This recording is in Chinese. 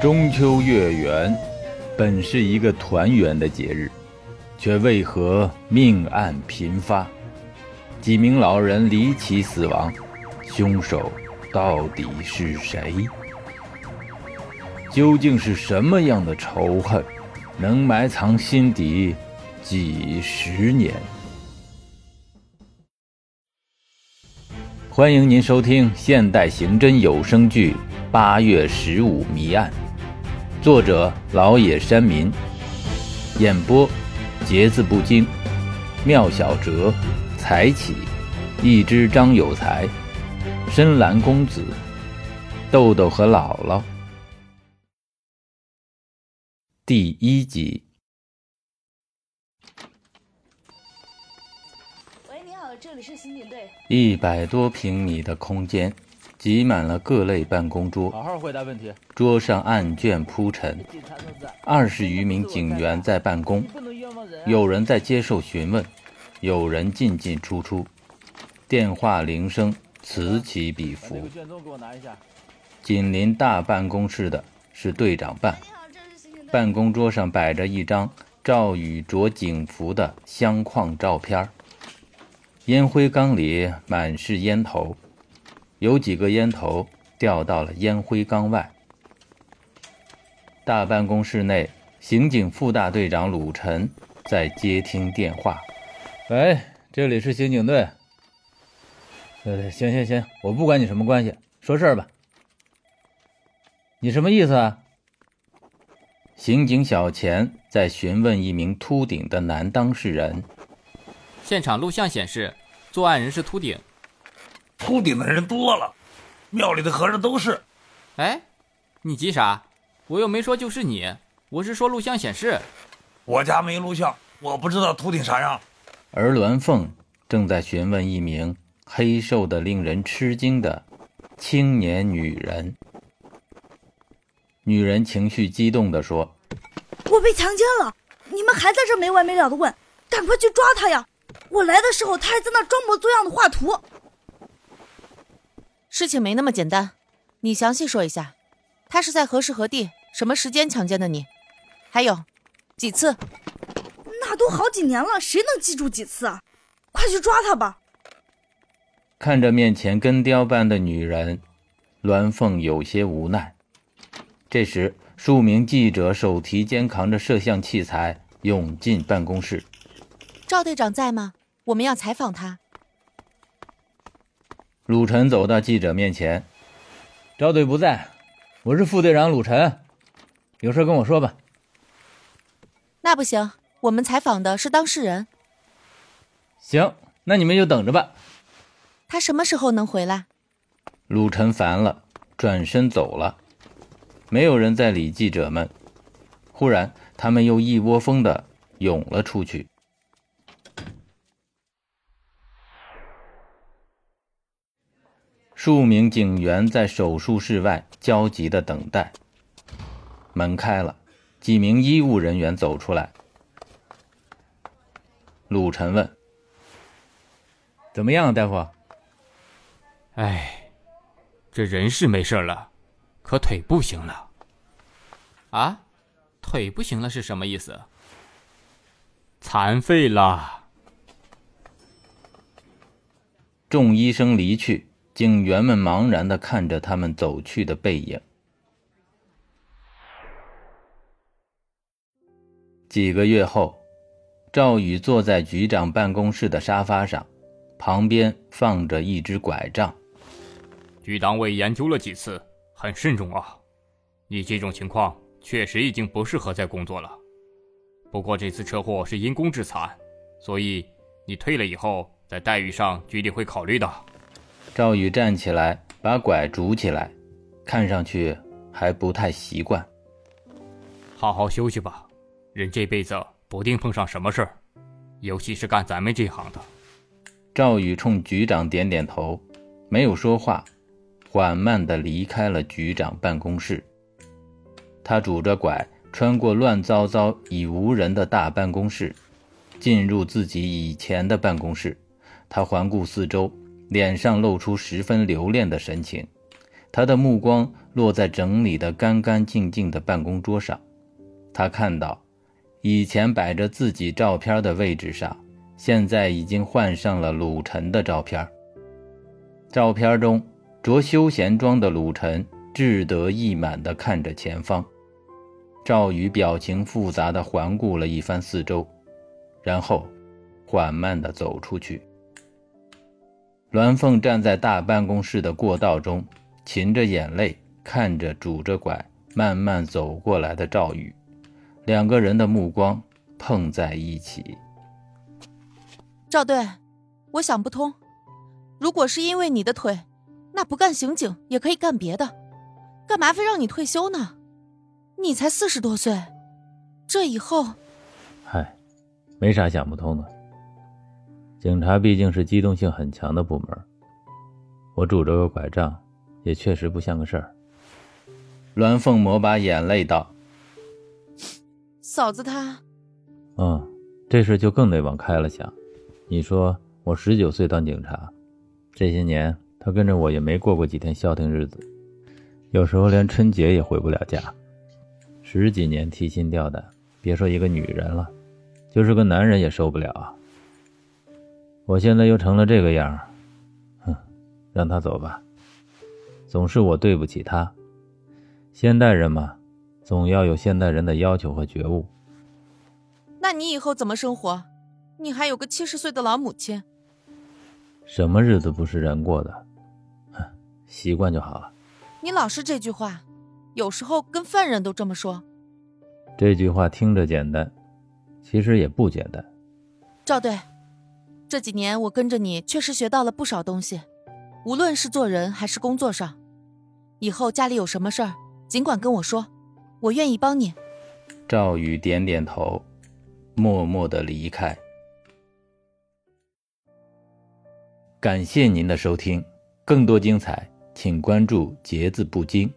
中秋月圆，本是一个团圆的节日，却为何命案频发？几名老人离奇死亡，凶手到底是谁？究竟是什么样的仇恨，能埋藏心底几十年？欢迎您收听现代刑侦有声剧《八月十五谜案》，作者老野山民，演播节字不精，妙小哲。才起，一只张有才，深蓝公子，豆豆和姥姥。第一集。喂，你好，这里是刑警队。一百多平米的空间，挤满了各类办公桌。好好回答问题。桌上案卷铺陈，二十余名警员在办公，有人在接受询问。有人进进出出，电话铃声此起彼伏。紧邻大办公室的是队长办，办公桌上摆着一张赵宇着警服的相框照片烟灰缸里满是烟头，有几个烟头掉到了烟灰缸外。大办公室内，刑警副大队长鲁晨在接听电话。喂，这里是刑警队。对对，行行行，我不管你什么关系，说事儿吧。你什么意思啊？刑警小钱在询问一名秃顶的男当事人。现场录像显示，作案人是秃顶。秃顶的人多了，庙里的和尚都是。哎，你急啥？我又没说就是你，我是说录像显示。我家没录像，我不知道秃顶啥样。而栾凤正在询问一名黑瘦的令人吃惊的青年女人。女人情绪激动地说：“我被强奸了！你们还在这没完没了的问，赶快去抓他呀！我来的时候他还在那装模作样的画图。事情没那么简单，你详细说一下，他是在何时何地、什么时间强奸的你？还有几次？”那都好几年了，谁能记住几次啊？快去抓他吧！看着面前根雕般的女人，栾凤有些无奈。这时，数名记者手提肩扛着摄像器材涌进办公室。赵队长在吗？我们要采访他。鲁晨走到记者面前：“赵队不在，我是副队长鲁晨，有事跟我说吧。”那不行。我们采访的是当事人。行，那你们就等着吧。他什么时候能回来？鲁晨烦了，转身走了。没有人再理记者们。忽然，他们又一窝蜂的涌了出去。数名警员在手术室外焦急的等待。门开了，几名医务人员走出来。陆晨问：“怎么样，大夫？”“哎，这人是没事了，可腿不行了。”“啊，腿不行了是什么意思？”“残废了。”众医生离去，警员们茫然的看着他们走去的背影。几个月后。赵宇坐在局长办公室的沙发上，旁边放着一只拐杖。局党委研究了几次，很慎重啊。你这种情况确实已经不适合再工作了。不过这次车祸是因公致残，所以你退了以后，在待遇上局里会考虑的。赵宇站起来，把拐拄起来，看上去还不太习惯。好好休息吧，人这辈子。不定碰上什么事儿，尤其是干咱们这行的。赵宇冲局长点点头，没有说话，缓慢地离开了局长办公室。他拄着拐，穿过乱糟糟已无人的大办公室，进入自己以前的办公室。他环顾四周，脸上露出十分留恋的神情。他的目光落在整理的干干净净的办公桌上，他看到，以前摆着自己照片的位置上，现在已经换上了鲁晨的照片。照片中，着休闲装的鲁晨志得意满地看着前方。赵宇表情复杂地环顾了一番四周，然后缓慢地走出去。栾凤站在大办公室的过道中。噙着眼泪看着拄着拐慢慢走过来的赵宇，两个人的目光碰在一起。赵队，我想不通，如果是因为你的腿，那不干刑警也可以干别的，干嘛非让你退休呢？你才四十多岁，这以后……嗨，没啥想不通的。警察毕竟是机动性很强的部门，我拄着个拐杖。也确实不像个事儿。栾凤抹把眼泪道：“嫂子她……嗯，这事就更得往开了想。你说我十九岁当警察，这些年他跟着我也没过过几天消停日子，有时候连春节也回不了家。十几年提心吊胆，别说一个女人了，就是个男人也受不了啊。我现在又成了这个样，哼，让他走吧。”总是我对不起他。现代人嘛，总要有现代人的要求和觉悟。那你以后怎么生活？你还有个七十岁的老母亲。什么日子不是人过的？哼，习惯就好了。你老是这句话，有时候跟犯人都这么说。这句话听着简单，其实也不简单。赵队，这几年我跟着你，确实学到了不少东西，无论是做人还是工作上。以后家里有什么事儿，尽管跟我说，我愿意帮你。赵宇点点头，默默的离开。感谢您的收听，更多精彩，请关注“节字不惊”。